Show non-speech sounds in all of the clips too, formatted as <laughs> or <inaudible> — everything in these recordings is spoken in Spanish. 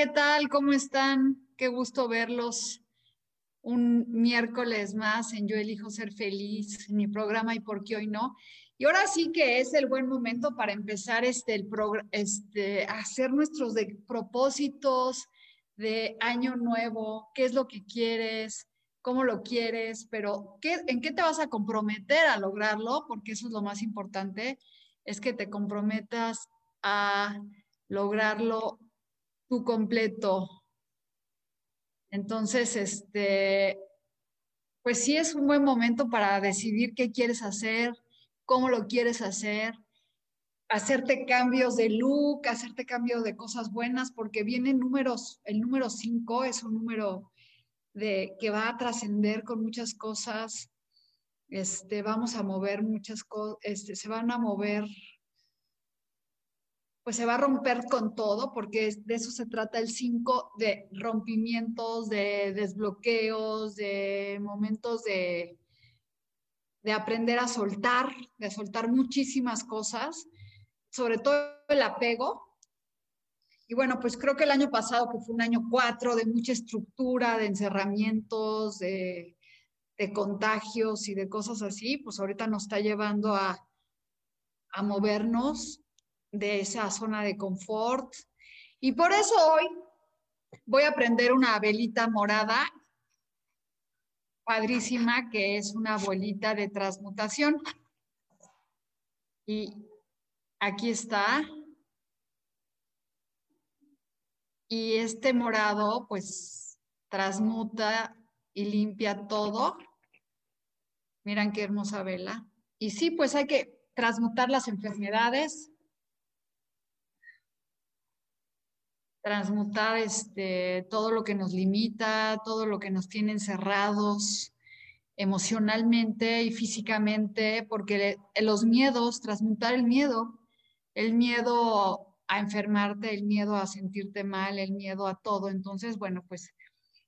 ¿Qué tal? ¿Cómo están? Qué gusto verlos un miércoles más en Yo elijo ser feliz, en mi programa y por qué hoy no. Y ahora sí que es el buen momento para empezar este, el este, hacer nuestros propósitos de año nuevo, qué es lo que quieres, cómo lo quieres, pero ¿qué, ¿en qué te vas a comprometer a lograrlo? Porque eso es lo más importante, es que te comprometas a lograrlo tu completo. Entonces, este, pues sí es un buen momento para decidir qué quieres hacer, cómo lo quieres hacer, hacerte cambios de look, hacerte cambios de cosas buenas, porque vienen números, el número 5 es un número de, que va a trascender con muchas cosas, este, vamos a mover muchas cosas, este, se van a mover pues se va a romper con todo, porque de eso se trata el 5, de rompimientos, de desbloqueos, de momentos de, de aprender a soltar, de soltar muchísimas cosas, sobre todo el apego. Y bueno, pues creo que el año pasado, que fue un año 4 de mucha estructura, de encerramientos, de, de contagios y de cosas así, pues ahorita nos está llevando a, a movernos de esa zona de confort. Y por eso hoy voy a prender una velita morada padrísima, que es una bolita de transmutación. Y aquí está. Y este morado, pues, transmuta y limpia todo. Miran qué hermosa vela. Y sí, pues hay que transmutar las enfermedades, transmutar este, todo lo que nos limita, todo lo que nos tiene encerrados emocionalmente y físicamente, porque los miedos, transmutar el miedo, el miedo a enfermarte, el miedo a sentirte mal, el miedo a todo. Entonces, bueno, pues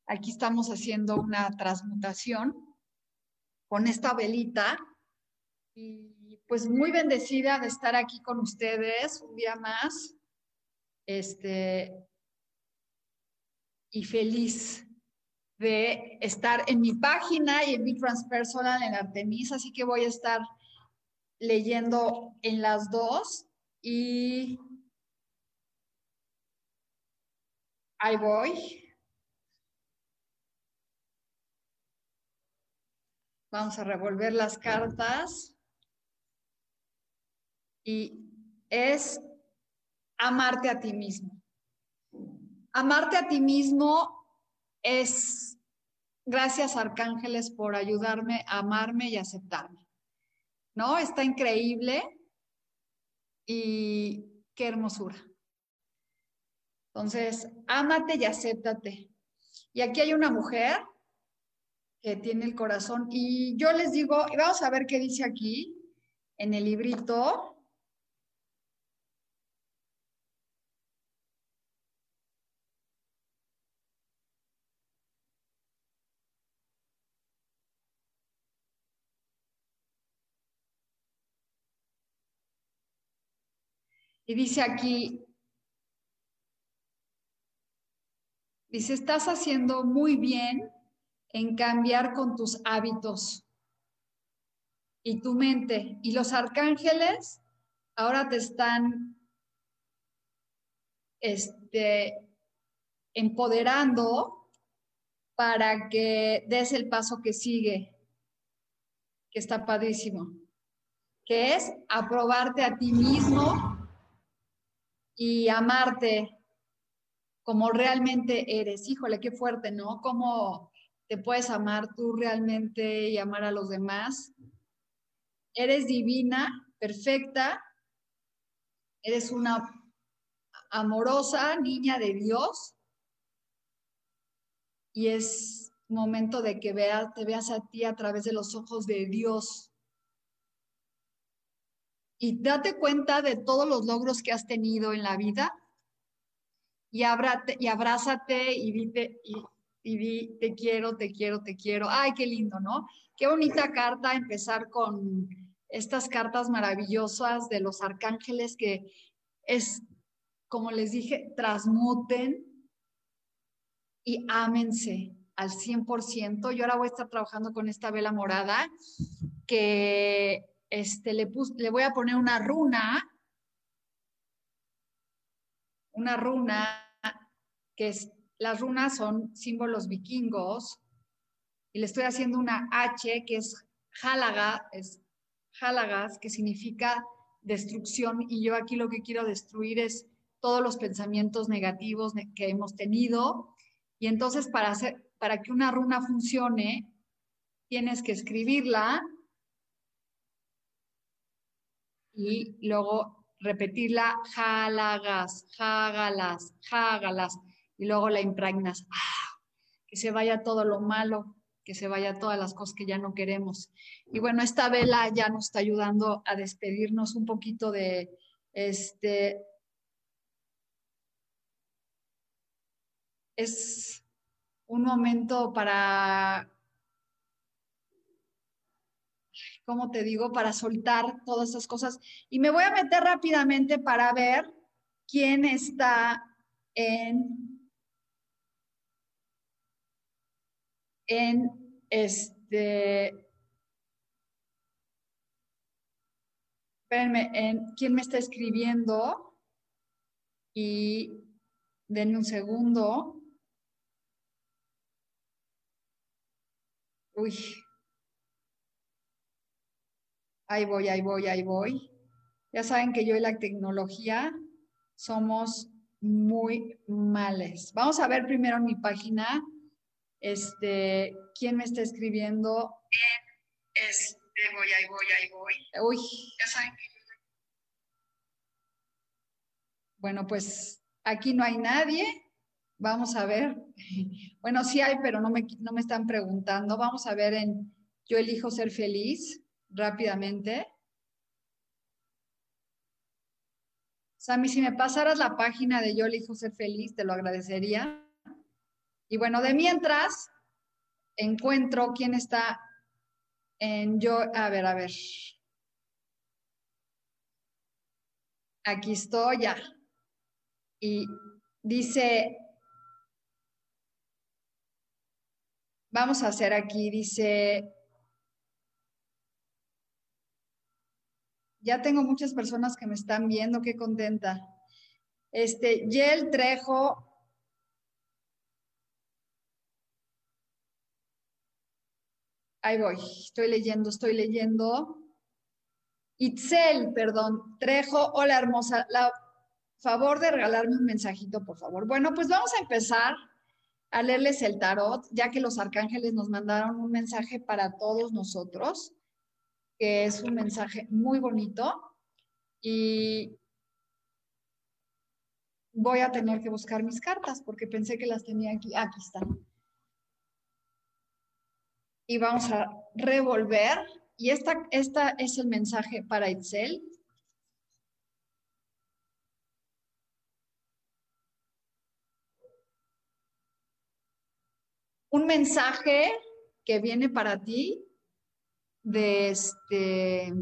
aquí estamos haciendo una transmutación con esta velita y pues muy bendecida de estar aquí con ustedes un día más este, y feliz de estar en mi página y en mi transpersonal en Artemis, así que voy a estar leyendo en las dos y ahí voy. Vamos a revolver las cartas. Y es amarte a ti mismo. Amarte a ti mismo es, gracias arcángeles por ayudarme a amarme y aceptarme. ¿No? Está increíble y qué hermosura. Entonces, ámate y acéptate. Y aquí hay una mujer que tiene el corazón y yo les digo, y vamos a ver qué dice aquí en el librito. Y dice aquí, dice, estás haciendo muy bien en cambiar con tus hábitos y tu mente. Y los arcángeles ahora te están este, empoderando para que des el paso que sigue, que está padrísimo, que es aprobarte a ti mismo y amarte como realmente eres. Híjole, qué fuerte, ¿no? ¿Cómo te puedes amar tú realmente y amar a los demás? Eres divina, perfecta, eres una amorosa niña de Dios y es momento de que te veas a ti a través de los ojos de Dios. Y date cuenta de todos los logros que has tenido en la vida y, y abrázate y dite, y, y di, te quiero, te quiero, te quiero. Ay, qué lindo, ¿no? Qué bonita carta empezar con estas cartas maravillosas de los arcángeles que es, como les dije, transmuten y ámense al 100%. Yo ahora voy a estar trabajando con esta vela morada que este, le, le voy a poner una runa, una runa que es, las runas son símbolos vikingos y le estoy haciendo una H que es Halaga, es Halagas, que significa destrucción y yo aquí lo que quiero destruir es todos los pensamientos negativos que hemos tenido. Y entonces para hacer para que una runa funcione tienes que escribirla y luego repetirla jalagas, jagalas, jagalas y luego la impregnas. ¡Ah! Que se vaya todo lo malo, que se vaya todas las cosas que ya no queremos. Y bueno, esta vela ya nos está ayudando a despedirnos un poquito de este. Es un momento para, ¿cómo te digo? Para soltar todas esas cosas. Y me voy a meter rápidamente para ver quién está en en este, espérenme, en quién me está escribiendo y denme un segundo. Uy. Ahí voy, ahí voy, ahí voy. Ya saben que yo y la tecnología somos muy males. Vamos a ver primero en mi página este, ¿quién me está escribiendo? Este, voy, ahí voy, ahí voy. Uy. Ya saben Bueno, pues aquí no hay nadie. Vamos a ver. <laughs> Bueno, sí hay, pero no me, no me están preguntando. Vamos a ver en Yo elijo ser feliz rápidamente. Sammy, si me pasaras la página de Yo elijo ser feliz, te lo agradecería. Y bueno, de mientras encuentro quién está en yo, a ver, a ver. Aquí estoy ya. Y dice, vamos a hacer aquí, dice, ya tengo muchas personas que me están viendo, qué contenta. Este, Yel Trejo Ahí voy, estoy leyendo, estoy leyendo. Itzel, perdón, Trejo, hola hermosa, la favor de regalarme un mensajito, por favor. Bueno, pues vamos a empezar a leerles el tarot, ya que los arcángeles nos mandaron un mensaje para todos nosotros, que es un mensaje muy bonito. Y voy a tener que buscar mis cartas porque pensé que las tenía aquí. Aquí están y vamos a revolver. Y esta, esta es el mensaje para Itzel. Un mensaje que viene para ti de este,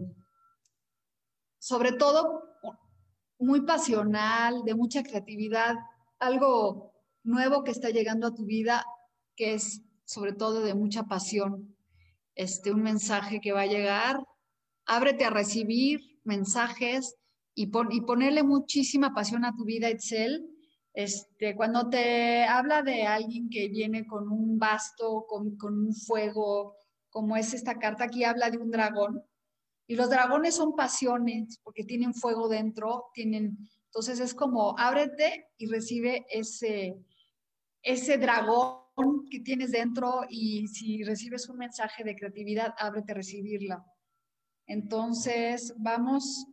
sobre todo muy pasional, de mucha creatividad, algo nuevo que está llegando a tu vida, que es sobre todo de mucha pasión, este, un mensaje que va a llegar, ábrete a recibir mensajes y, y ponerle muchísima pasión a tu vida, Excel, Este, cuando te habla de alguien que viene con un basto, con, con un fuego, como es esta carta, aquí habla de un dragón. Y los dragones son pasiones porque tienen fuego dentro, tienen, entonces es como ábrete y recibe ese, ese dragón que tienes dentro y si recibes un mensaje de creatividad, ábrete a recibirla. Entonces, vamos.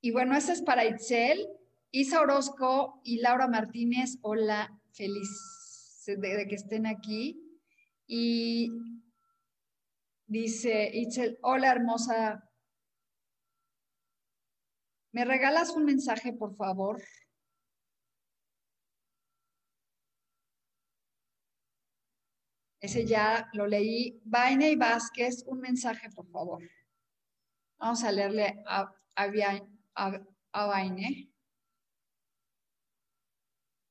Y bueno, ese es para Itzel, Isa Orozco y Laura Martínez. Hola, feliz de, que estén aquí. Y dice Itzel, hola hermosa. ¿Me regalas un mensaje, por favor? Ese ya lo leí. Vaine y Vázquez, un mensaje, por favor. Vamos a leerle a, a, a, Vaine.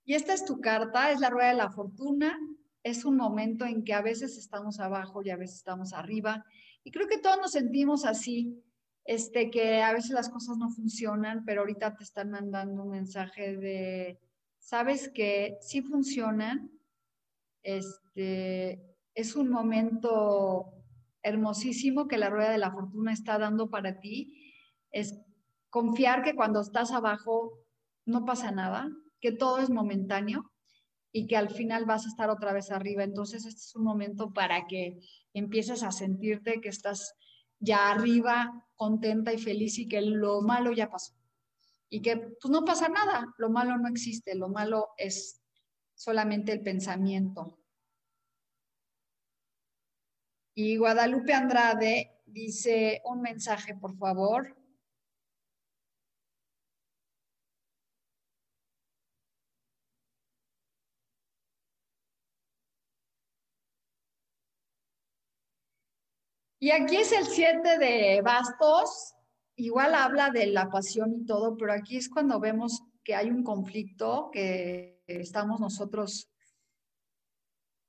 Y esta es tu carta, es la rueda de la fortuna. Es un momento en que a veces estamos abajo y a veces estamos arriba. Y creo que todos nos sentimos así, este, que a veces las cosas no funcionan, pero ahorita te están mandando un mensaje de, sabes que sí funcionan, este, es un momento hermosísimo que la rueda de la fortuna está dando para ti. Es confiar que cuando estás abajo no pasa nada, que todo es momentáneo y que al final vas a estar otra vez arriba. Entonces, este es un momento para que empieces a sentirte que estás ya arriba, contenta y feliz y que lo malo ya pasó. Y que pues no pasa nada, lo malo no existe, lo malo es solamente el pensamiento. Y Guadalupe Andrade dice un mensaje, por favor. Y aquí es el 7 de bastos. Igual habla de la pasión y todo, pero aquí es cuando vemos que hay un conflicto, que estamos nosotros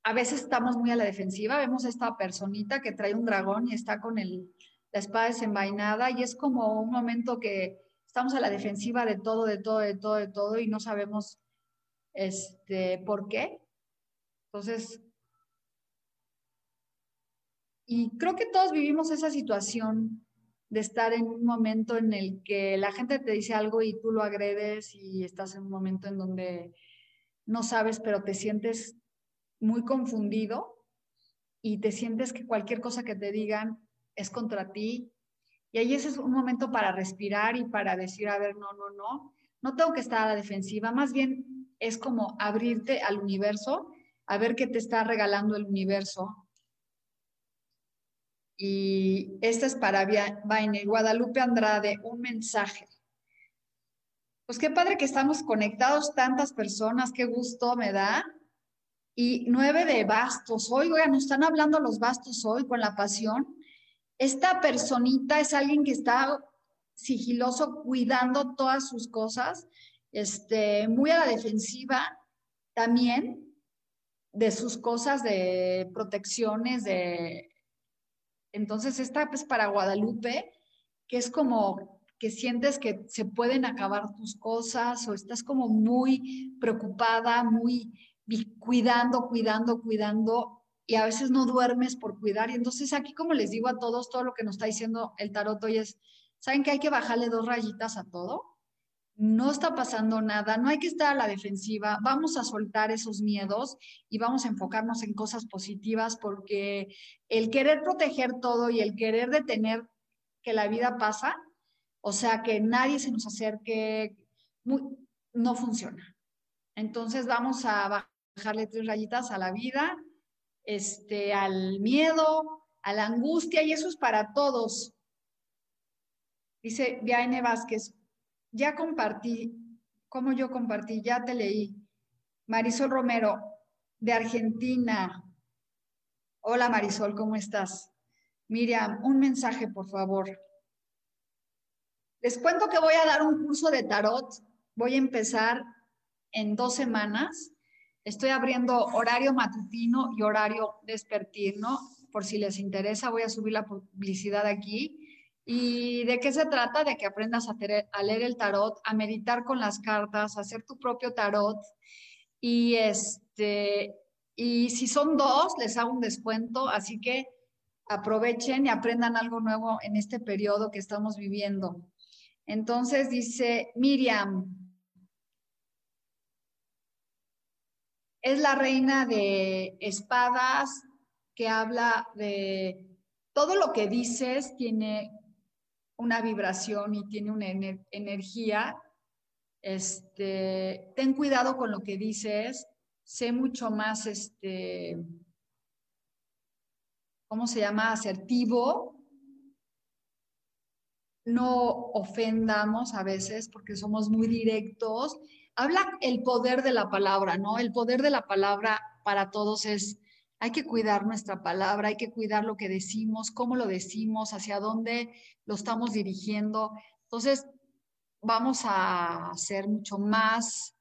a veces estamos muy a la defensiva, vemos a esta personita que trae un dragón y está con el, la espada desenvainada y es como un momento que estamos a la defensiva de todo, de todo, de todo, de todo y no sabemos este, por qué. Entonces, y creo que todos vivimos esa situación de estar en un momento en el que la gente te dice algo y tú lo agredes y estás en un momento en donde no sabes, pero te sientes muy confundido y te sientes que cualquier cosa que te digan es contra ti. Y ahí ese es un momento para respirar y para decir, a ver, no, no, no, no tengo que estar a la defensiva, más bien es como abrirte al universo, a ver qué te está regalando el universo. Y esta es para Vaine Guadalupe Andrade, un mensaje. Pues qué padre que estamos conectados tantas personas, qué gusto me da y nueve de bastos. Hoy, oigan, nos están hablando los bastos hoy con la pasión. Esta personita es alguien que está sigiloso, cuidando todas sus cosas, este, muy a la defensiva también de sus cosas de protecciones, de... Entonces, esta pues para Guadalupe, que es como que sientes que se pueden acabar tus cosas o estás como muy preocupada, muy cuidando, cuidando, cuidando, y a veces no duermes por cuidar. Y entonces aquí, como les digo a todos, todo lo que nos está diciendo el tarot hoy es, ¿saben que hay que bajarle dos rayitas a todo? No está pasando nada, no hay que estar a la defensiva, vamos a soltar esos miedos y vamos a enfocarnos en cosas positivas porque el querer proteger todo y el querer detener que la vida pasa, o sea, que nadie se nos acerque, no funciona. Entonces vamos a dejarle tres rayitas a la vida, este, al miedo, a la angustia, y eso es para todos. Dice Viane Vázquez, ya compartí, como yo compartí, ya te leí. Marisol Romero, de Argentina. Hola Marisol, ¿cómo estás? Miriam, un mensaje, por favor. Les cuento que voy a dar un curso de tarot. Voy a empezar en dos semanas Estoy abriendo horario matutino y horario despertino. Por si les interesa, voy a subir la publicidad aquí. ¿Y de qué se trata? De que aprendas a, leer el tarot, a meditar con las cartas, a hacer tu propio tarot. Y, este, y si son dos, les hago un descuento, así que aprovechen y aprendan algo nuevo en este periodo que estamos viviendo. Entonces dice Miriam, es la reina de espadas que habla de todo lo que dices tiene una vibración y tiene una energía. Este, ten cuidado con lo que dices, sé mucho más, este, ¿cómo se llama? Asertivo. No ofendamos a veces porque somos muy directos. Habla el poder de la palabra, ¿no? El poder de la palabra para todos es hay que cuidar nuestra palabra, hay que cuidar lo que decimos, cómo lo decimos, hacia dónde lo estamos dirigiendo. Entonces, vamos a ser mucho más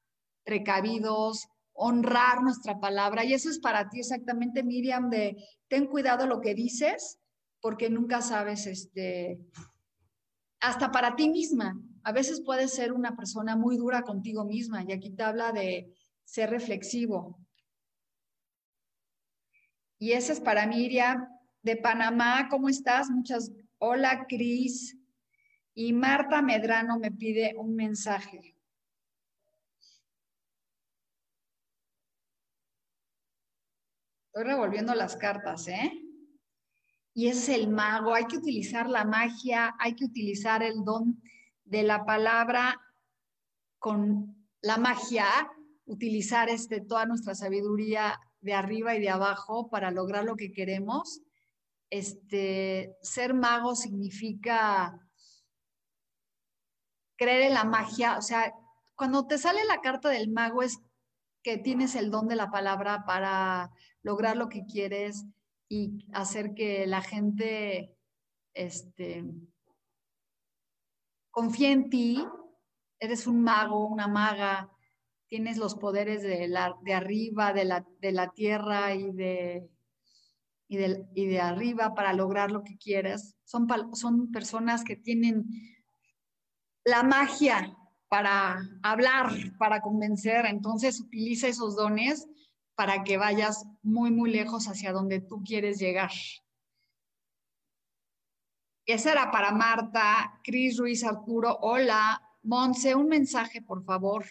precavidos, honrar nuestra palabra. Y eso es para ti exactamente, Miriam, de ten cuidado lo que dices, porque nunca sabes, este, hasta para ti misma. A veces puedes ser una persona muy dura contigo misma y aquí te habla de ser reflexivo, y ese es para Miriam de Panamá. ¿Cómo estás? Muchas. Hola, Cris. Y Marta Medrano me pide un mensaje. Estoy revolviendo las cartas, ¿eh? Y ese es el mago. Hay que utilizar la magia, hay que utilizar el don de la palabra con la magia, utilizar este, toda nuestra sabiduría de arriba y de abajo para lograr lo que queremos. Este, ser mago significa creer en la magia, o sea, cuando te sale la carta del mago es que tienes el don de la palabra para lograr lo que quieres y hacer que la gente este, confíe en ti. Eres un mago, una maga, tienes los poderes de, la, de arriba, de la, de la tierra y de, y de, y de, arriba para lograr lo que quieras. Son, son personas que tienen la magia para hablar, para convencer. Entonces utiliza esos dones para que vayas muy, muy lejos hacia donde tú quieres llegar. Esa era para Marta, Cris Ruiz Arturo. Hola, Monse, un mensaje, por favor.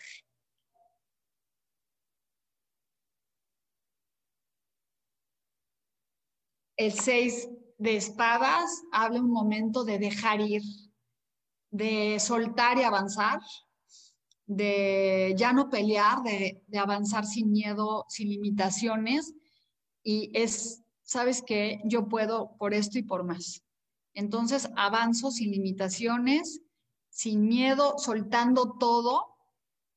El seis de espadas habla un momento de dejar ir, de soltar y avanzar, de ya no pelear, de, avanzar sin miedo, sin limitaciones. Y es, sabes que yo puedo por esto y por más. Entonces avanzo sin limitaciones, sin miedo, soltando todo,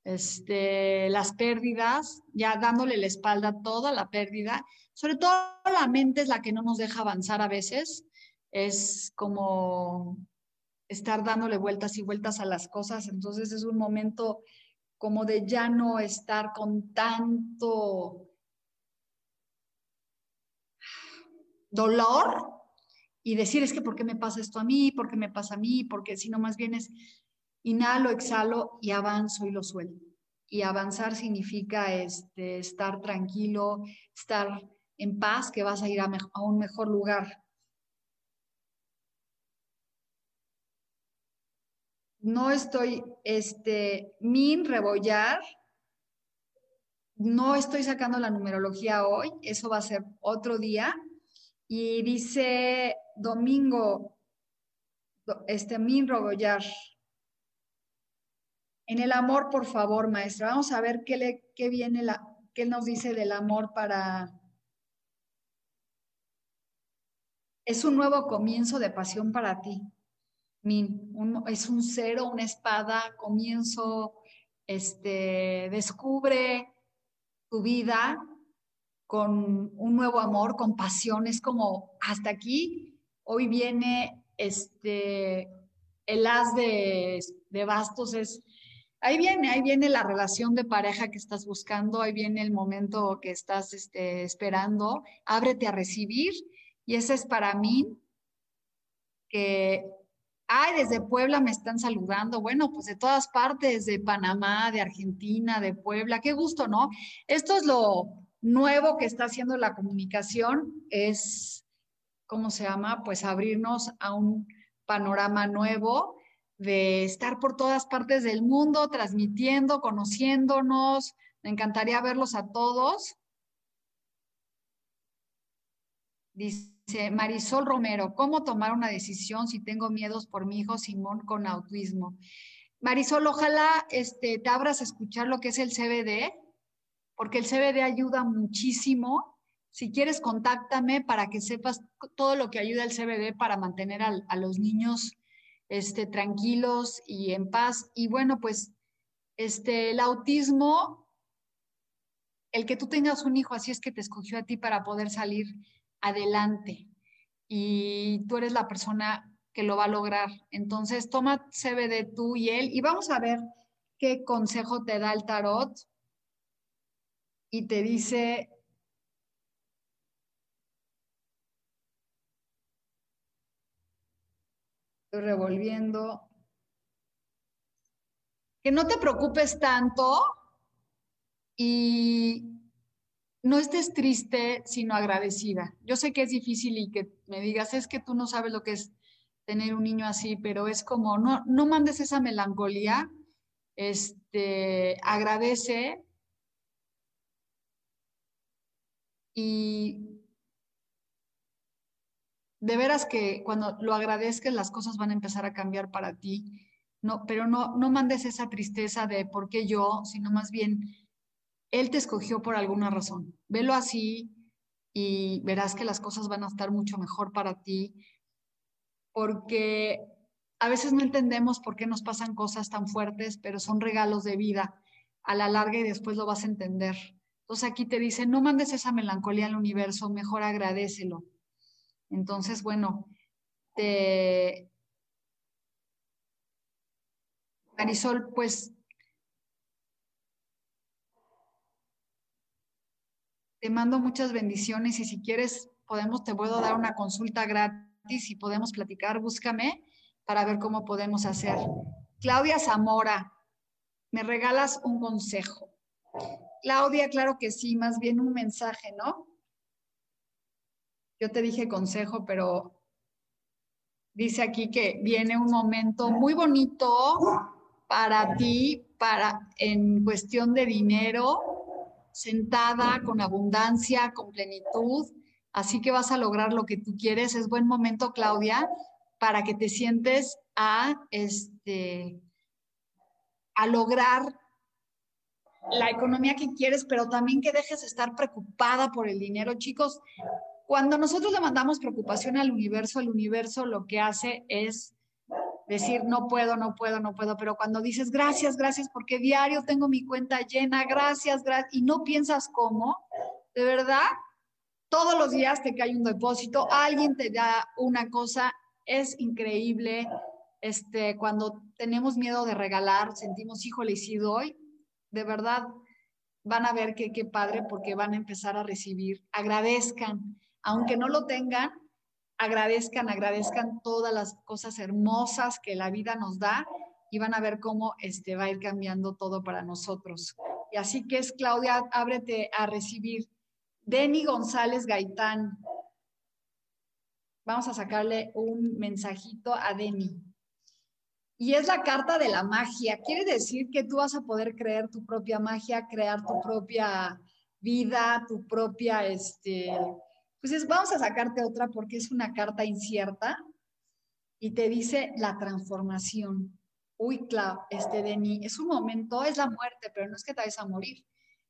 este, las pérdidas, ya dándole la espalda a toda la pérdida sobre todo la mente es la que no nos deja avanzar a veces. Es como estar dándole vueltas y vueltas a las cosas. Entonces es un momento como de ya no estar con tanto dolor y decir es que ¿por qué me pasa esto a mí? ¿Por qué me pasa a mí? Porque si no más bien es inhalo, exhalo y avanzo y lo suelto. Y avanzar significa este, estar tranquilo, estar en paz que vas a ir a, un mejor lugar. No estoy, este, min rebollar, no estoy sacando la numerología hoy, eso va a ser otro día. Y dice domingo, este, min rebollar. En el amor, por favor, maestra. Vamos a ver qué, le, qué viene la, qué nos dice del amor para, Es un nuevo comienzo de pasión para ti. es un cero, una espada, comienzo, este, descubre tu vida con un nuevo amor, con pasión. Es como hasta aquí, hoy viene este, el as de, de bastos, es, ahí viene, ahí viene la relación de pareja que estás buscando, ahí viene el momento que estás este, esperando, ábrete a recibir y ese es para mí que Ay, desde Puebla me están saludando. Bueno, pues de todas partes, de Panamá, de Argentina, de Puebla. Qué gusto, ¿no? Esto es lo nuevo que está haciendo la comunicación, es, ¿cómo se llama? Pues abrirnos a un panorama nuevo de estar por todas partes del mundo, transmitiendo, conociéndonos. Me encantaría verlos a todos. Dice Marisol Romero, ¿cómo tomar una decisión si tengo miedos por mi hijo Simón con autismo? Marisol, ojalá este, te abras a escuchar lo que es el CBD, porque el CBD ayuda muchísimo. Si quieres, contáctame para que sepas todo lo que ayuda el CBD para mantener a los niños este, tranquilos y en paz. Y bueno, pues este, el autismo, el que tú tengas un hijo así es que te escogió a ti para poder salir adelante. Y tú eres la persona que lo va a lograr. Entonces, toma CBD tú y él y vamos a ver qué consejo te da el tarot. Y te dice, Estoy revolviendo. Que no te preocupes tanto y no estés triste, sino agradecida. Yo sé que es difícil y que me digas, es que tú no sabes lo que es tener un niño así, pero es como, no, no mandes esa melancolía, este, agradece y de veras que cuando lo agradezcas las cosas van a empezar a cambiar para ti. No, pero no, no mandes esa tristeza de por qué yo, sino más bien, Él te escogió por alguna razón. Velo así y verás que las cosas van a estar mucho mejor para ti, porque a veces no entendemos por qué nos pasan cosas tan fuertes, pero son regalos de vida a la larga y después lo vas a entender. Entonces aquí te dice, no mandes esa melancolía al universo, mejor agradecelo. Entonces, bueno, te... Marisol, pues te mando muchas bendiciones y si quieres podemos, te puedo dar una consulta gratis y podemos platicar, búscame para ver cómo podemos hacer. Claudia Zamora, ¿me regalas un consejo? Claudia, claro que sí, más bien un mensaje, ¿no? Yo te dije consejo, pero dice aquí que viene un momento muy bonito para ti, para en cuestión de dinero, sentada con abundancia, con plenitud. Así que vas a lograr lo que tú quieres. Es buen momento, Claudia, para que te sientes a este a lograr la economía que quieres, pero también que dejes de estar preocupada por el dinero. Chicos, cuando nosotros le mandamos preocupación al universo, el universo lo que hace es decir, no puedo, no puedo, no puedo, pero cuando dices gracias, gracias, porque diario tengo mi cuenta llena, gracias, gracias, y no piensas cómo, de verdad, todos los días te cae un depósito, alguien te da una cosa, es increíble. Este, cuando tenemos miedo de regalar, sentimos, híjole, y si doy, de verdad, van a ver que qué padre porque van a empezar a recibir, agradezcan aunque no lo tengan, agradezcan, agradezcan todas las cosas hermosas que la vida nos da y van a ver cómo este, va a ir cambiando todo para nosotros. Y así que es, Claudia, ábrete a recibir. Denny González Gaitán. Vamos a sacarle un mensajito a Denny. Y es la carta de la magia. Quiere decir que tú vas a poder crear tu propia magia, crear tu propia vida, tu propia, este, pues vamos a sacarte otra porque es una carta incierta y te dice la transformación. Uy, claro, este Deni, es un momento, es la muerte, pero no es que te vayas a morir.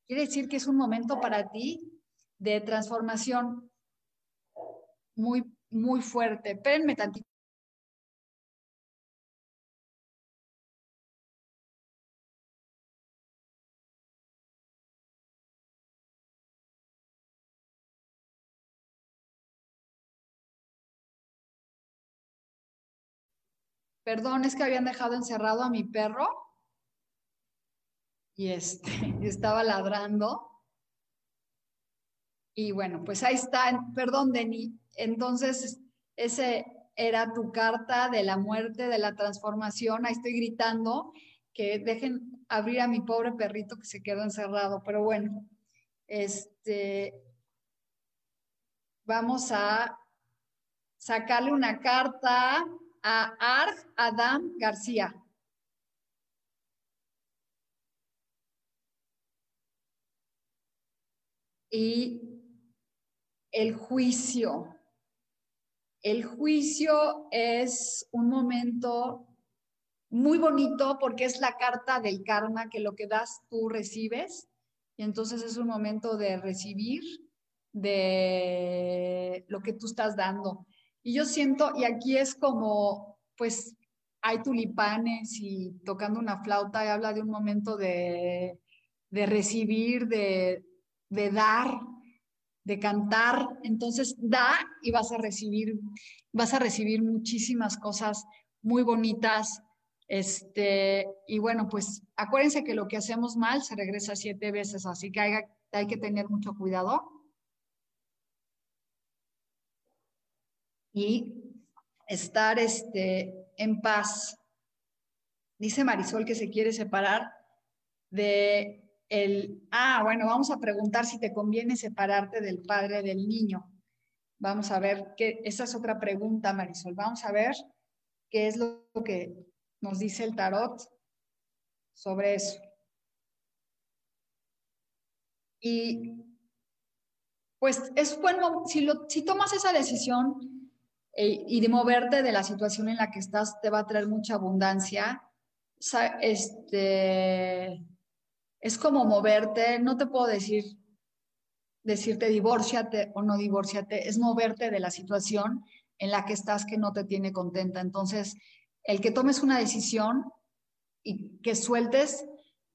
Quiere decir que es un momento para ti de transformación muy, muy fuerte. Espérenme tantito. Perdón, es que habían dejado encerrado a mi perro y este, <laughs> estaba ladrando. Y bueno, pues ahí está, perdón, Deni. Entonces, ese, era tu carta de la muerte, de la transformación. Ahí estoy gritando que dejen abrir a mi pobre perrito que se quedó encerrado. Pero bueno, este, vamos a sacarle una carta a Arg Adam García. Y el juicio. El juicio es un momento muy bonito porque es la carta del karma que lo que das tú recibes. Y entonces es un momento de recibir de lo que tú estás dando. Y yo siento, y aquí es como, pues hay tulipanes y tocando una flauta y habla de un momento de, de recibir, de, de dar, de cantar. Entonces da y vas a recibir, vas a recibir muchísimas cosas muy bonitas. Este, y bueno, pues acuérdense que lo que hacemos mal se regresa siete veces, así que hay, hay que tener mucho cuidado. Y estar este, en paz. Dice Marisol que se quiere separar de el, ah, bueno, vamos a preguntar si te conviene separarte del padre del niño. Vamos a ver, que esa es otra pregunta, Marisol. Vamos a ver qué es lo que nos dice el tarot sobre eso. Y pues es bueno, si, lo, si tomas esa decisión eh, y de moverte de la situación en la que estás, te va a traer mucha abundancia. Este, es como moverte, no te puedo decir, decirte divórciate o no divórciate, es moverte de la situación en la que estás que no te tiene contenta. Entonces, el que tomes una decisión y que sueltes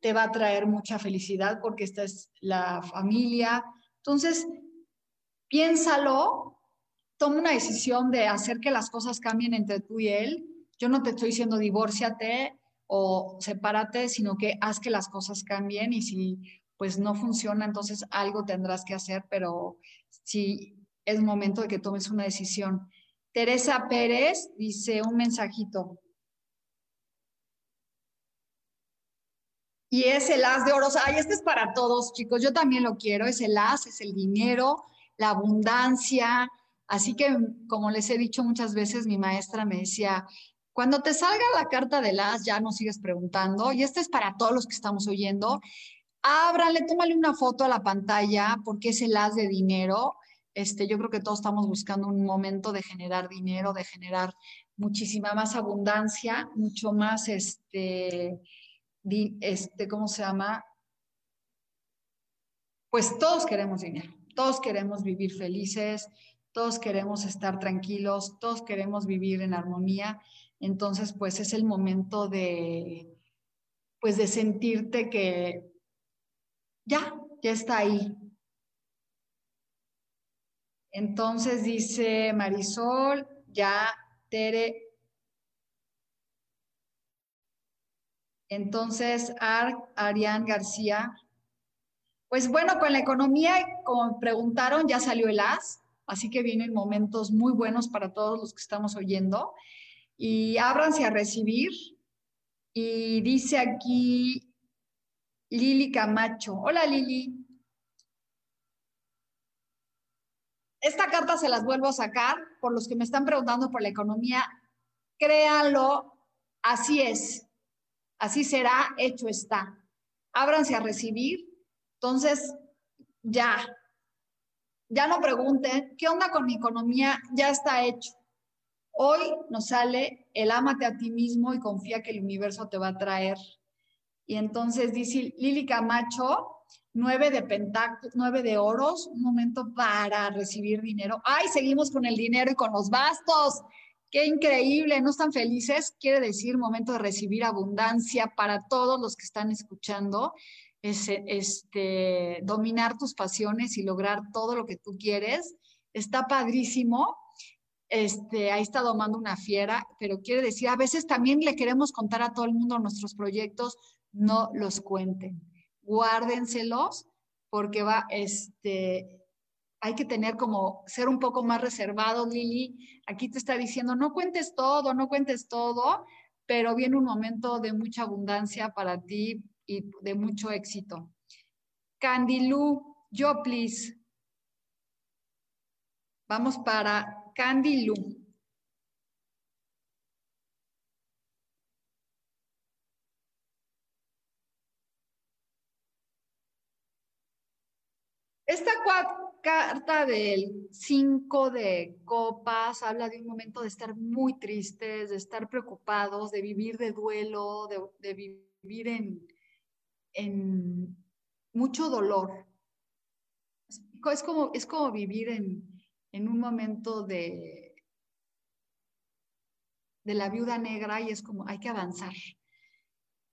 te va a traer mucha felicidad porque esta es la familia. Entonces, piénsalo, toma una decisión de hacer que las cosas cambien entre tú y él. Yo no te estoy diciendo divórciate, o sepárate, sino que haz que las cosas cambien y si pues no funciona, entonces algo tendrás que hacer, pero si es momento de que tomes una decisión. Teresa Pérez dice un mensajito. Y es el as de oros. Ay, este es para todos, chicos. Yo también lo quiero. Es el as, es el dinero, la abundancia. Así que, como les he dicho muchas veces, mi maestra me decía, cuando te salga la carta de las, ya no sigues preguntando, y este es para todos los que estamos oyendo, ábrale, tómale una foto a la pantalla, porque es el as de dinero. Este, yo creo que todos estamos buscando un momento de generar dinero, de generar muchísima más abundancia, mucho más, este, este, ¿cómo se llama? Pues todos queremos dinero, todos queremos vivir felices, todos queremos estar tranquilos, todos queremos vivir en armonía entonces, pues es el momento de, pues de sentirte que ya, ya está ahí. Entonces dice Marisol, ya, Tere. Entonces, Ar, Arián García. Pues bueno, con la economía, como preguntaron, ya salió el AS, así que vienen momentos muy buenos para todos los que estamos oyendo y ábranse a recibir. Y dice aquí Lili Camacho. Hola Lili. Esta carta se las vuelvo a sacar por los que me están preguntando por la economía. Créanlo, así es. Así será, hecho está. Ábranse a recibir. Entonces, ya. Ya no pregunten, ¿qué onda con mi economía? Ya está hecho. Hoy nos sale el ámate a ti mismo y confía que el universo te va a traer. Y entonces dice Lili Camacho, nueve de pentáculos, nueve de oros, un momento para recibir dinero. ¡Ay, seguimos con el dinero y con los bastos! ¡Qué increíble! ¿No están felices? Quiere decir momento de recibir abundancia para todos los que están escuchando. Este, dominar tus pasiones y lograr todo lo que tú quieres. Está padrísimo este, ahí está domando una fiera, pero quiere decir, a veces también le queremos contar a todo el mundo nuestros proyectos, no los cuenten, guárdenselos porque va, este, hay que tener como ser un poco más reservado, Lili. Aquí te está diciendo, no cuentes todo, no cuentes todo, pero viene un momento de mucha abundancia para ti y de mucho éxito. Candilu, yo please. Vamos para Candilu. Esta carta del 5 de copas habla de un momento de estar muy tristes, de estar preocupados, de vivir de duelo, de, vivir en, en, mucho dolor. Es como, es como vivir en, en un momento de, de la viuda negra y es como hay que avanzar.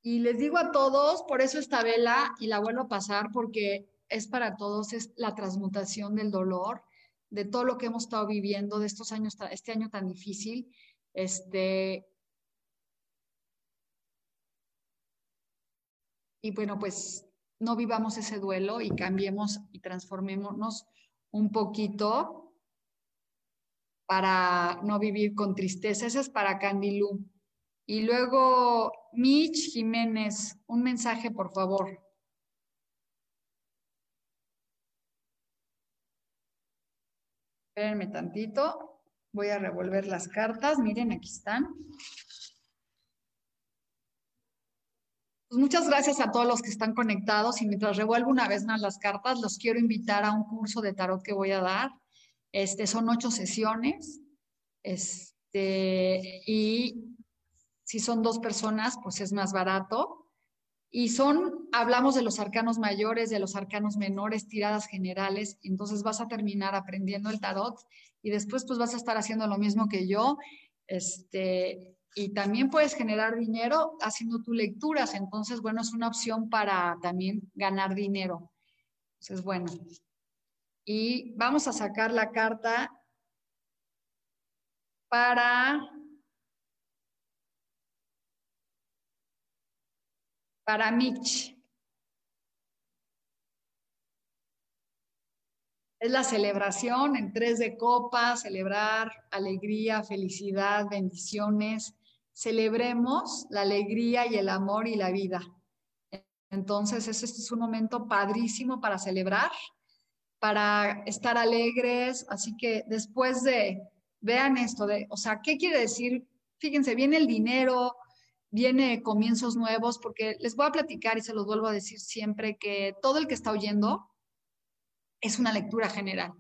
Y les digo a todos, por eso esta vela y la vuelvo a pasar porque es para todos, es la transmutación del dolor, de todo lo que hemos estado viviendo, de estos años, este año tan difícil. Este, y bueno, pues no vivamos ese duelo y cambiemos y transformémonos un poquito para no vivir con tristeza. Ese es para Candilú. Y luego, Mitch Jiménez, un mensaje, por favor. Espérenme tantito. Voy a revolver las cartas. Miren, aquí están. Pues muchas gracias a todos los que están conectados y mientras revuelvo una vez más las cartas, los quiero invitar a un curso de tarot que voy a dar. Este, son ocho sesiones. Este, y si son dos personas, pues es más barato. Y son, hablamos de los arcanos mayores, de los arcanos menores, tiradas generales, entonces vas a terminar aprendiendo el tarot y después pues vas a estar haciendo lo mismo que yo, este, y también puedes generar dinero haciendo tus lecturas, entonces bueno, es una opción para también ganar dinero. Entonces bueno, y vamos a sacar la carta para para Mitch. Es la celebración en tres de copas, celebrar alegría, felicidad, bendiciones. Celebremos la alegría y el amor y la vida. Entonces, este es un momento padrísimo para celebrar, para estar alegres. Así que después de, vean esto, de, o sea, ¿qué quiere decir? Fíjense, viene el dinero, viene comienzos nuevos, porque les voy a platicar y se los vuelvo a decir siempre que todo el que está oyendo es una lectura general.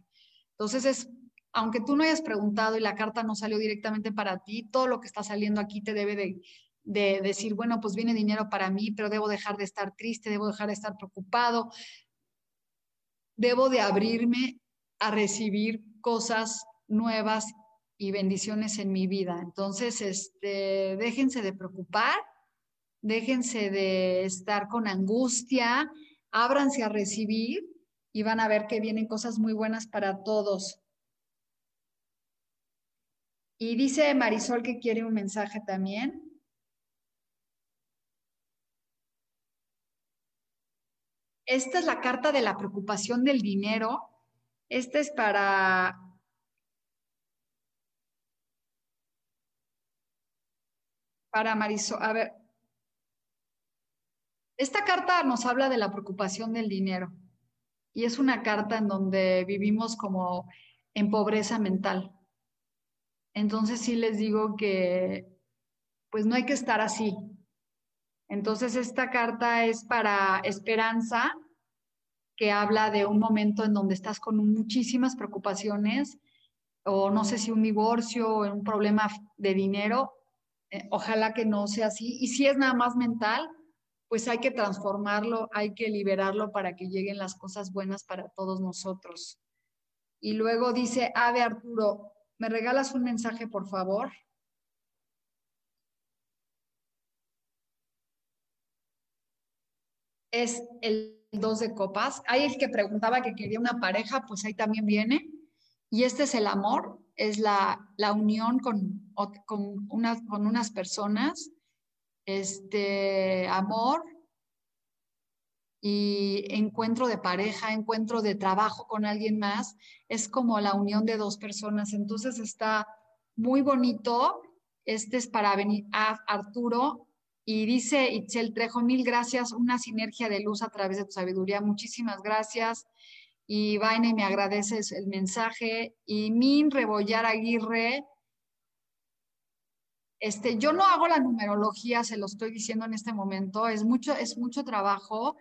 Entonces es, aunque tú no hayas preguntado y la carta no salió directamente para ti, todo lo que está saliendo aquí te debe de, de decir, bueno, pues viene dinero para mí, pero debo dejar de estar triste, debo dejar de estar preocupado, debo de abrirme a recibir cosas nuevas y bendiciones en mi vida. Entonces, este, déjense de preocupar, déjense de estar con angustia, ábranse a recibir y van a ver que vienen cosas muy buenas para todos. Y dice Marisol que quiere un mensaje también. Esta es la carta de la preocupación del dinero. Esta es para para Marisol. A ver, esta carta nos habla de la preocupación del dinero y es una carta en donde vivimos como en pobreza mental. Entonces sí les digo que pues no hay que estar así. Entonces esta carta es para esperanza, que habla de un momento en donde estás con muchísimas preocupaciones o no sé si un divorcio o un problema de dinero, eh, ojalá que no sea así. Y si es nada más mental, pues hay que transformarlo, hay que liberarlo para que lleguen las cosas buenas para todos nosotros. Y luego dice, Ave Arturo, ¿me regalas un mensaje, por favor? Es el dos de copas. Hay el que preguntaba que quería una pareja, pues ahí también viene. Y este es el amor, es la, unión con, con, unas, con unas personas, este amor, y encuentro de pareja, encuentro de trabajo con alguien más, es como la unión de dos personas. Entonces está muy bonito. Este es para venir a Arturo y dice Itzel Trejo, mil gracias, una sinergia de luz a través de tu sabiduría. Muchísimas gracias. Y Vaina, me agradeces el mensaje. Y Min Rebollar Aguirre, este, yo no hago la numerología, se lo estoy diciendo en este momento, es mucho, es mucho trabajo.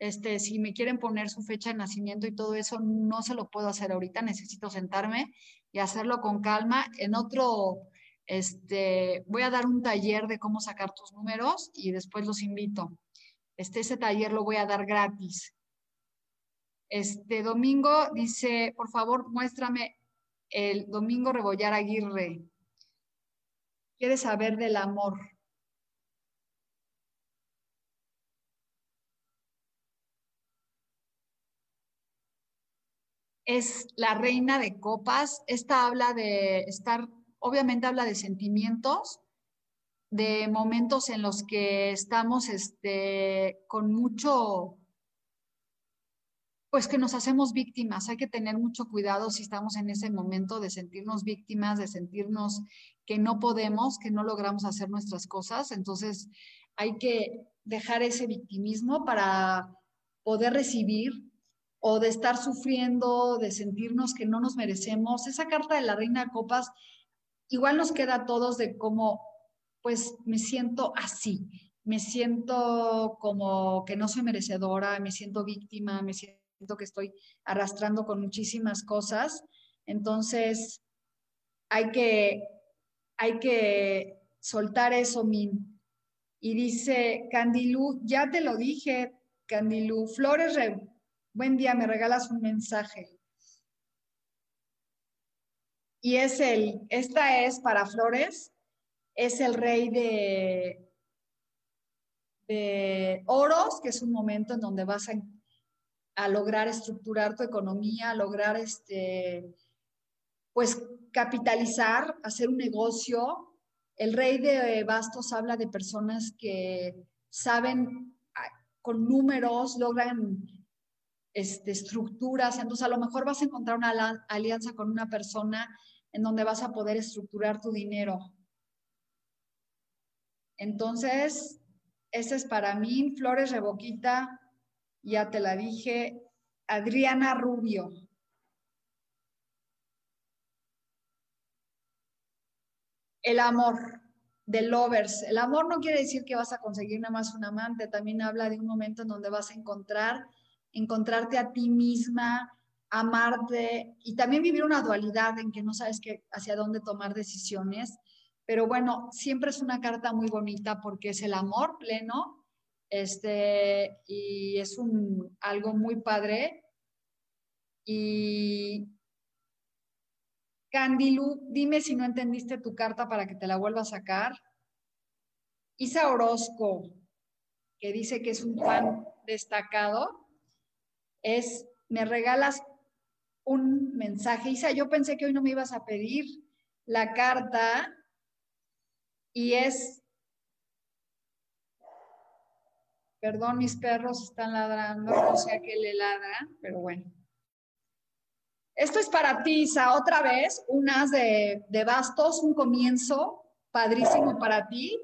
Este, si me quieren poner su fecha de nacimiento y todo eso, no se lo puedo hacer ahorita, necesito sentarme y hacerlo con calma. En otro, este, voy a dar un taller de cómo sacar tus números y después los invito. Este, ese taller lo voy a dar gratis. Este domingo dice, por favor, muéstrame el domingo Rebollar Aguirre. Quiere saber del amor. Es la reina de copas. Esta habla de estar, obviamente habla de sentimientos, de momentos en los que estamos este, con mucho, pues que nos hacemos víctimas. Hay que tener mucho cuidado si estamos en ese momento de sentirnos víctimas, de sentirnos que no podemos, que no logramos hacer nuestras cosas. Entonces hay que dejar ese victimismo para poder recibir o de estar sufriendo, de sentirnos que no nos merecemos. Esa carta de la Reina de Copas igual nos queda a todos de cómo, pues me siento así, me siento como que no soy merecedora, me siento víctima, me siento que estoy arrastrando con muchísimas cosas. Entonces, hay que, hay que soltar eso, Min. Y dice, Candilú, ya te lo dije, Candilú, Flores, buen día, me regalas un mensaje. Y es el, esta es para Flores, es el rey de, de oros, que es un momento en donde vas a a lograr estructurar tu economía, lograr este, pues capitalizar, hacer un negocio. El rey de bastos habla de personas que saben con números, logran este, estructuras, entonces a lo mejor vas a encontrar una alianza con una persona en donde vas a poder estructurar tu dinero. Entonces, ese es para mí, Flores Reboquita, ya te la dije, Adriana Rubio. El amor de lovers. El amor no quiere decir que vas a conseguir nada más un amante, también habla de un momento en donde vas a encontrar, encontrarte a ti misma, amarte y también vivir una dualidad en que no sabes qué hacia dónde tomar decisiones. Pero bueno, siempre es una carta muy bonita porque es el amor pleno este, y es un, algo muy padre. Y Candilu, dime si no entendiste tu carta para que te la vuelva a sacar. Isa Orozco, que dice que es un fan destacado, es, me regalas un mensaje. Isa, yo pensé que hoy no me ibas a pedir la carta y es Perdón, mis perros están ladrando, no sé a qué le ladran, pero bueno. Esto es para ti, Isa, otra vez, unas de, de bastos, un comienzo padrísimo para ti,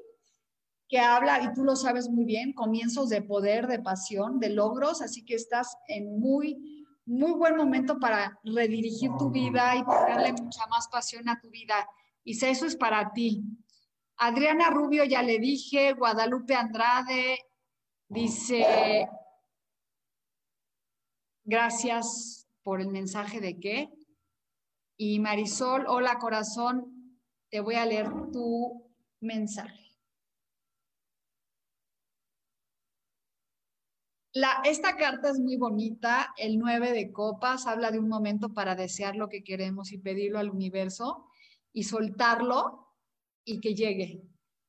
que habla, y tú lo sabes muy bien, comienzos de poder, de pasión, de logros, así que estás en muy, muy buen momento para redirigir tu vida y ponerle mucha más pasión a tu vida. Isa, eso es para ti. Adriana Rubio, ya le dije, Guadalupe Andrade, Dice, gracias por el mensaje de qué. Y Marisol, hola corazón, te voy a leer tu mensaje. Esta carta es muy bonita, el 9 de copas, habla de un momento para desear lo que queremos y pedirlo al universo y soltarlo y que llegue.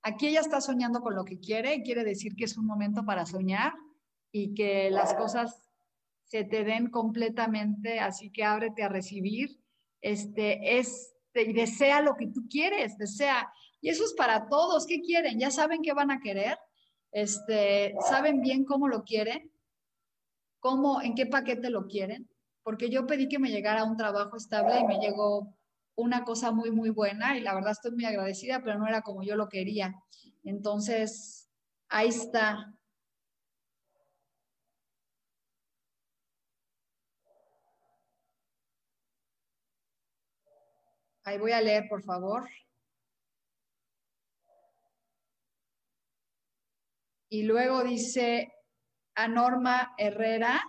Aquí ella está soñando con lo que quiere, quiere decir que es un momento para soñar y que las cosas se te den completamente, así que ábrete a recibir, este, es, y desea lo que tú quieres, desea. Y eso es para todos, ¿qué quieren? ¿Ya saben qué van a querer? Este, ¿Saben bien cómo lo quieren? Cómo, en qué paquete lo quieren, porque yo pedí que me llegara un trabajo estable y me llegó una cosa muy, muy buena y la verdad estoy muy agradecida, pero no era como yo lo quería. Entonces, ahí está. Ahí voy a leer, por favor. Y luego dice a Norma Herrera.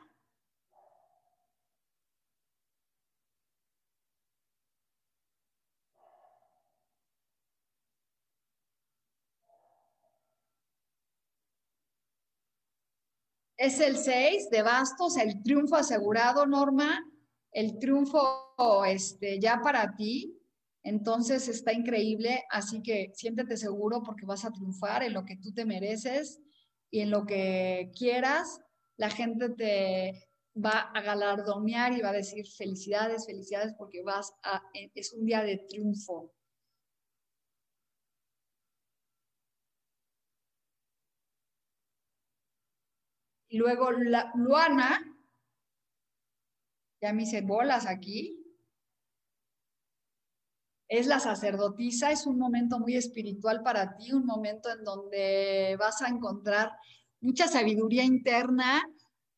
Es el 6 de bastos, el triunfo asegurado, Norma, el triunfo este, ya para ti, entonces está increíble, así que siéntete seguro porque vas a triunfar en lo que tú te mereces y en lo que quieras. La gente te va a galardonear y va a decir felicidades, felicidades porque vas a, es un día de triunfo. Y luego la, Luana, ya me hice bolas aquí, es la sacerdotisa, es un momento muy espiritual para ti, un momento en donde vas a encontrar mucha sabiduría interna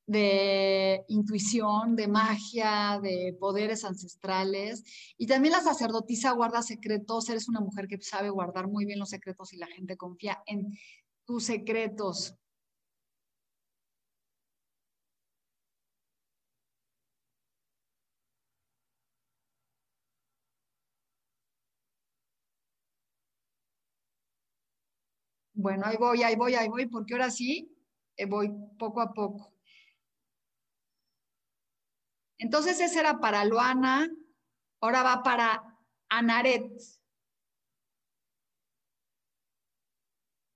de intuición, de magia, de poderes ancestrales. Y también la sacerdotisa guarda secretos, eres una mujer que sabe guardar muy bien los secretos y la gente confía en tus secretos. Bueno, ahí voy, ahí voy, ahí voy, porque ahora sí eh, voy poco a poco. Entonces ese era para Luana, ahora va para Anaret.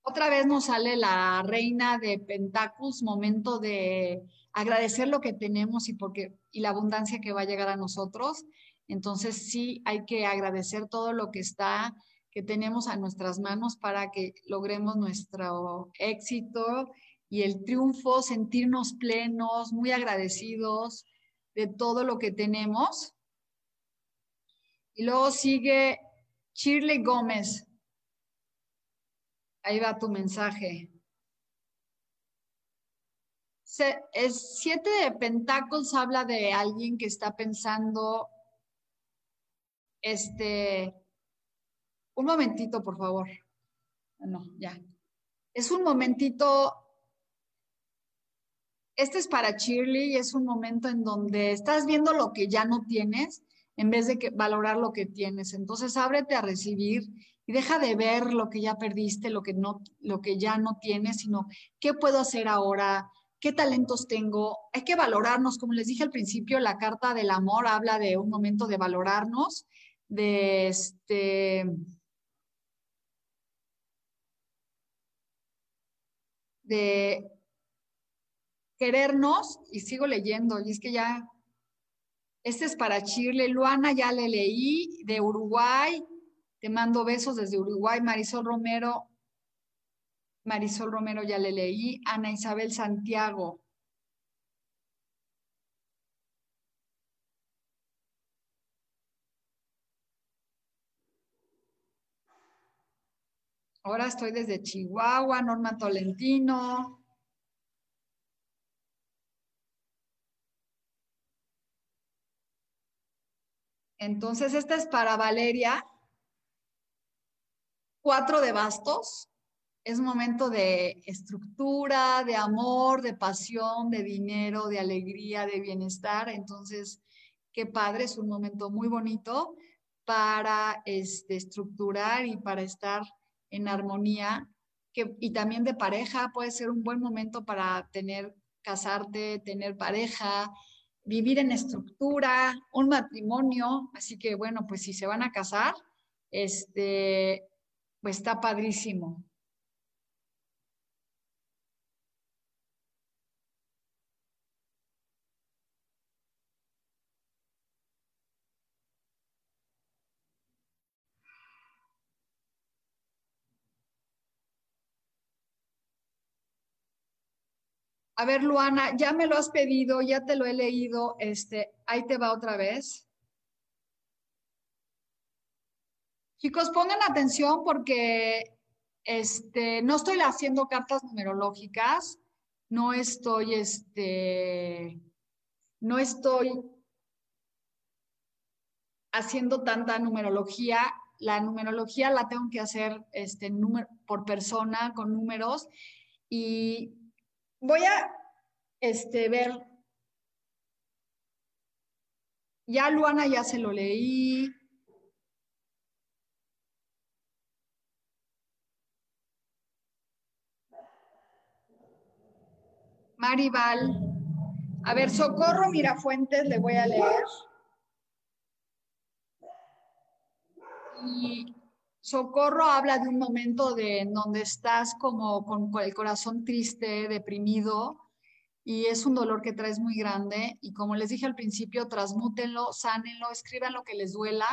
Otra vez nos sale la reina de Pentáculos, momento de agradecer lo que tenemos y, porque, y la abundancia que va a llegar a nosotros. Entonces sí hay que agradecer todo lo que está que tenemos a nuestras manos para que logremos nuestro éxito y el triunfo, sentirnos plenos, muy agradecidos de todo lo que tenemos. Y luego sigue Shirley Gómez. Ahí va tu mensaje. el siete de pentáculos habla de alguien que está pensando este un momentito, por favor. No, ya. Es un momentito. Este es para Shirley, es un momento en donde estás viendo lo que ya no tienes en vez de que valorar lo que tienes. Entonces, ábrete a recibir y deja de ver lo que ya perdiste, lo que no lo que ya no tienes, sino qué puedo hacer ahora, qué talentos tengo. Hay que valorarnos, como les dije al principio, la carta del amor habla de un momento de valorarnos, de este de querernos, y sigo leyendo, y es que ya, este es para Chile, Luana ya le leí, de Uruguay, te mando besos desde Uruguay, Marisol Romero, Marisol Romero ya le leí, Ana Isabel Santiago. Ahora estoy desde Chihuahua, Norma Tolentino. Entonces, esta es para Valeria. Cuatro de bastos. Es momento de estructura, de amor, de pasión, de dinero, de alegría, de bienestar. Entonces, qué padre, es un momento muy bonito para este, estructurar y para estar en armonía, y también de pareja, puede ser un buen momento para tener, casarte, tener pareja, vivir en estructura, un matrimonio, así que bueno, pues si se van a casar, este, pues está padrísimo. A ver, Luana, ya me lo has pedido, ya te lo he leído. Este, ahí te va otra vez. Chicos, pongan atención porque este, no estoy haciendo cartas numerológicas, no estoy, este, no estoy haciendo tanta numerología. La numerología la tengo que hacer este, por persona, con números. Y voy a este, ver. Ya Luana ya se lo leí. Maribal. A ver, Socorro Mirafuentes, le voy a leer. Socorro habla de un momento de en donde estás como con el corazón triste, deprimido, y es un dolor que traes muy grande. Y como les dije al principio, transmútenlo, sánenlo, escriban lo que les duela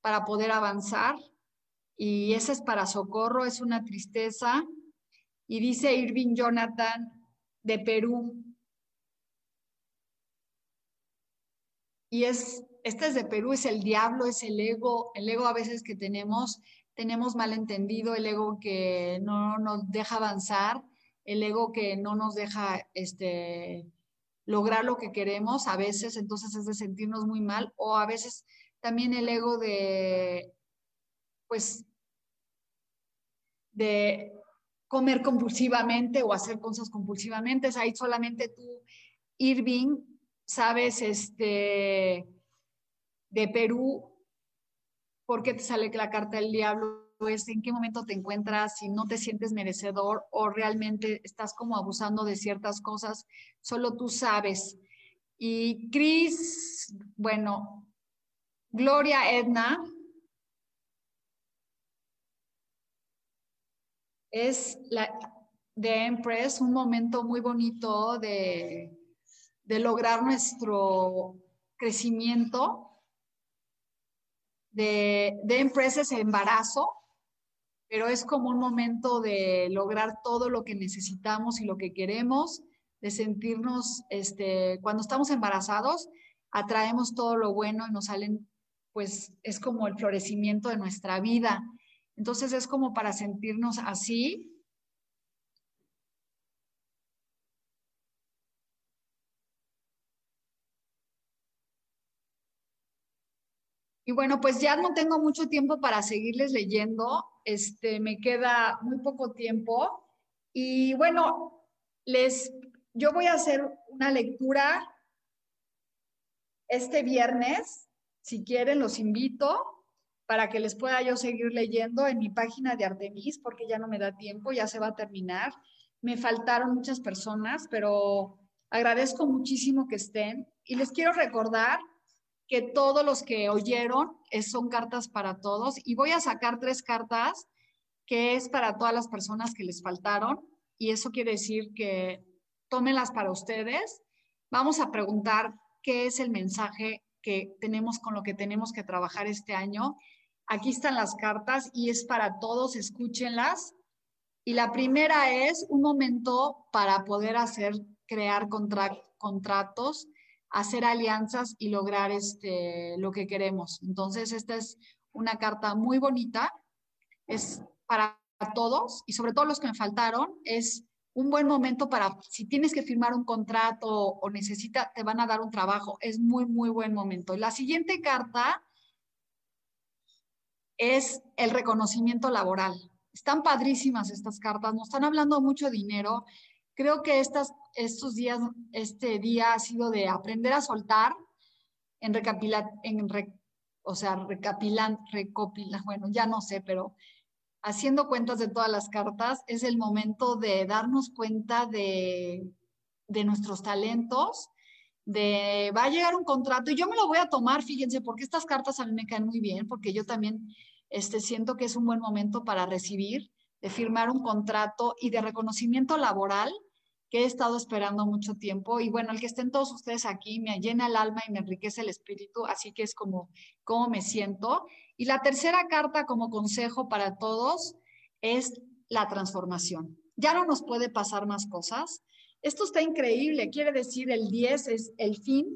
para poder avanzar. Y ese es para Socorro, es una tristeza. Y dice Irving Jonathan, de Perú. Y es, este es de Perú, es el diablo, es el ego, el ego a veces que tenemos, tenemos malentendido, el ego que no nos deja avanzar, el ego que no nos deja este, lograr lo que queremos, a veces entonces es de sentirnos muy mal, o a veces también el ego de, pues, de comer compulsivamente o hacer cosas compulsivamente. Ahí solamente tú, Irving, sabes este, de Perú, por qué te sale la carta del diablo, es en qué momento te encuentras, si no te sientes merecedor o realmente estás como abusando de ciertas cosas, solo tú sabes. Y Cris, bueno, Gloria Edna, es la, de Empress un momento muy bonito de, de lograr nuestro crecimiento. De, de Empress es embarazo, pero es como un momento de lograr todo lo que necesitamos y lo que queremos, de sentirnos, este, cuando estamos embarazados, atraemos todo lo bueno y nos salen, pues es como el florecimiento de nuestra vida. Entonces es como para sentirnos así. Y bueno, pues ya no tengo mucho tiempo para seguirles leyendo. Este, me queda muy poco tiempo. Y bueno, les, yo voy a hacer una lectura este viernes. Si quieren, los invito para que les pueda yo seguir leyendo en mi página de Artemis, porque ya no me da tiempo, ya se va a terminar. Me faltaron muchas personas, pero agradezco muchísimo que estén y les quiero recordar que todos los que oyeron son cartas para todos y voy a sacar tres cartas que es para todas las personas que les faltaron y eso quiere decir que tómenlas para ustedes. Vamos a preguntar qué es el mensaje que tenemos con lo que tenemos que trabajar este año Aquí están las cartas y es para todos, escúchenlas. Y la primera es un momento para poder hacer, crear contratos, hacer alianzas y lograr este, lo que queremos. Entonces, esta es una carta muy bonita, es para todos y sobre todo los que me faltaron, es un buen momento para, si tienes que firmar un contrato o necesita, te van a dar un trabajo, es muy, muy buen momento. La siguiente carta es el reconocimiento laboral. Están padrísimas estas cartas, nos están hablando mucho dinero. Creo que estos días, este día ha sido de aprender a soltar en recapilar, en o sea, recapilan, recopila, bueno, ya no sé, pero haciendo cuentas de todas las cartas, es el momento de darnos cuenta de, de nuestros talentos, de va a llegar un contrato y yo me lo voy a tomar, fíjense, porque estas cartas a mí me caen muy bien, porque yo también este, siento que es un buen momento para recibir, de firmar un contrato y de reconocimiento laboral que he estado esperando mucho tiempo. Y bueno, el que estén todos ustedes aquí me llena el alma y me enriquece el espíritu, así que es como, como me siento. Y la tercera carta como consejo para todos es la transformación. Ya no nos puede pasar más cosas. Esto está increíble, quiere decir el 10 es el fin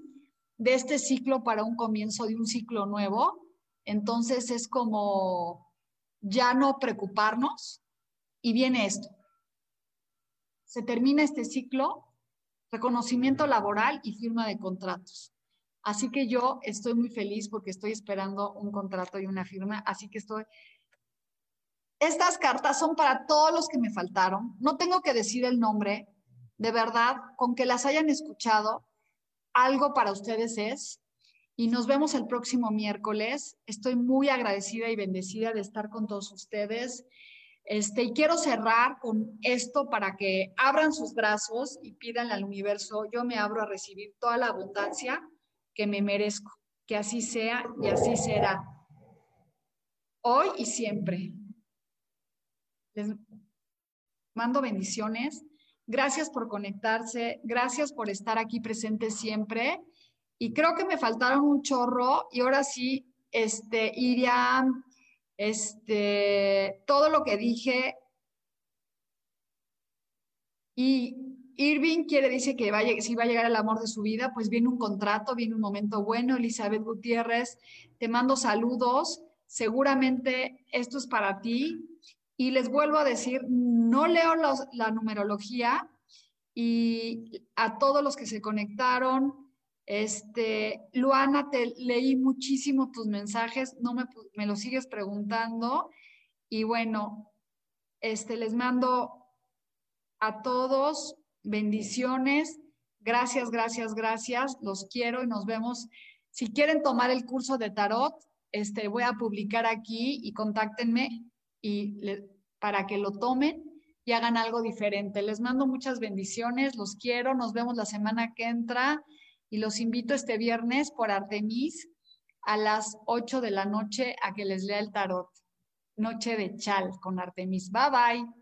de este ciclo para un comienzo de un ciclo nuevo. Entonces es como ya no preocuparnos y viene esto. Se termina este ciclo, reconocimiento laboral y firma de contratos. Así que yo estoy muy feliz porque estoy esperando un contrato y una firma, así que estoy... Estas cartas son para todos los que me faltaron. No tengo que decir el nombre, de verdad, con que las hayan escuchado, algo para ustedes es. Y nos vemos el próximo miércoles. Estoy muy agradecida y bendecida de estar con todos ustedes. Este, y quiero cerrar con esto para que abran sus brazos y pidan al universo, yo me abro a recibir toda la abundancia que me merezco. Que así sea y así será. Hoy y siempre. Les mando bendiciones. Gracias por conectarse, gracias por estar aquí presente siempre. Y creo que me faltaron un chorro y ahora sí, este, Iriam, este, todo lo que dije. Y Irving quiere, dice que vaya, si va a llegar el amor de su vida, pues viene un contrato, viene un momento bueno. Elizabeth Gutiérrez, te mando saludos. Seguramente esto es para ti. Y les vuelvo a decir, no leo la numerología y a todos los que se conectaron, este, Luana, te leí muchísimo tus mensajes, no me, me lo sigues preguntando. Y bueno, este, les mando a todos bendiciones, gracias, gracias, gracias, los quiero y nos vemos. Si quieren tomar el curso de tarot, este, voy a publicar aquí y contáctenme y para que lo tomen y hagan algo diferente. Les mando muchas bendiciones, los quiero, nos vemos la semana que entra y los invito este viernes por Artemis a las 8 de la noche a que les lea el tarot. Noche de Chal con Artemis. Bye bye.